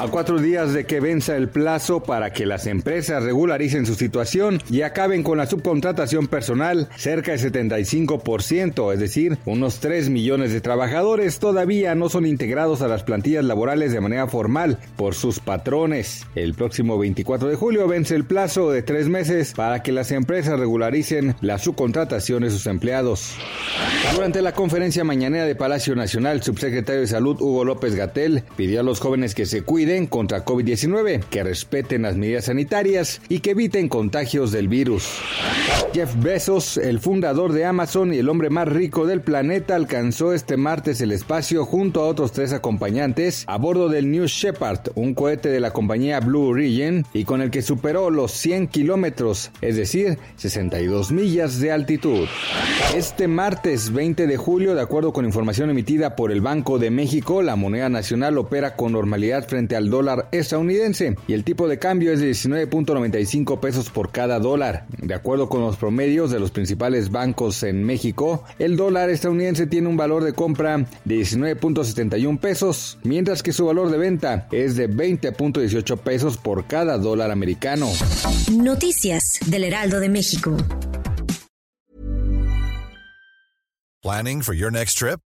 A cuatro días de que venza el plazo para que las empresas regularicen su situación y acaben con la subcontratación personal, cerca del 75%, es decir, unos 3 millones de trabajadores todavía no son integrados a las plantillas laborales de manera formal por sus patrones. El próximo 24 de julio vence el plazo de tres meses para que las empresas regularicen la subcontratación de sus empleados. Durante la conferencia mañanera de Palacio Nacional, el subsecretario de Salud Hugo López Gatel pidió a los jóvenes que se cuiden contra COVID-19, que respeten las medidas sanitarias y que eviten contagios del virus. Jeff Bezos, el fundador de Amazon y el hombre más rico del planeta, alcanzó este martes el espacio junto a otros tres acompañantes a bordo del New Shepard, un cohete de la compañía Blue Origin y con el que superó los 100 kilómetros, es decir, 62 millas de altitud. Este martes 20 de julio, de acuerdo con información emitida por el Banco de México, la moneda nacional opera con normalidad frente al dólar estadounidense y el tipo de cambio es de 19.95 pesos por cada dólar. De acuerdo con los promedios de los principales bancos en México, el dólar estadounidense tiene un valor de compra de 19.71 pesos, mientras que su valor de venta es de 20.18 pesos por cada dólar americano. Noticias del Heraldo de México. Planning for your next trip?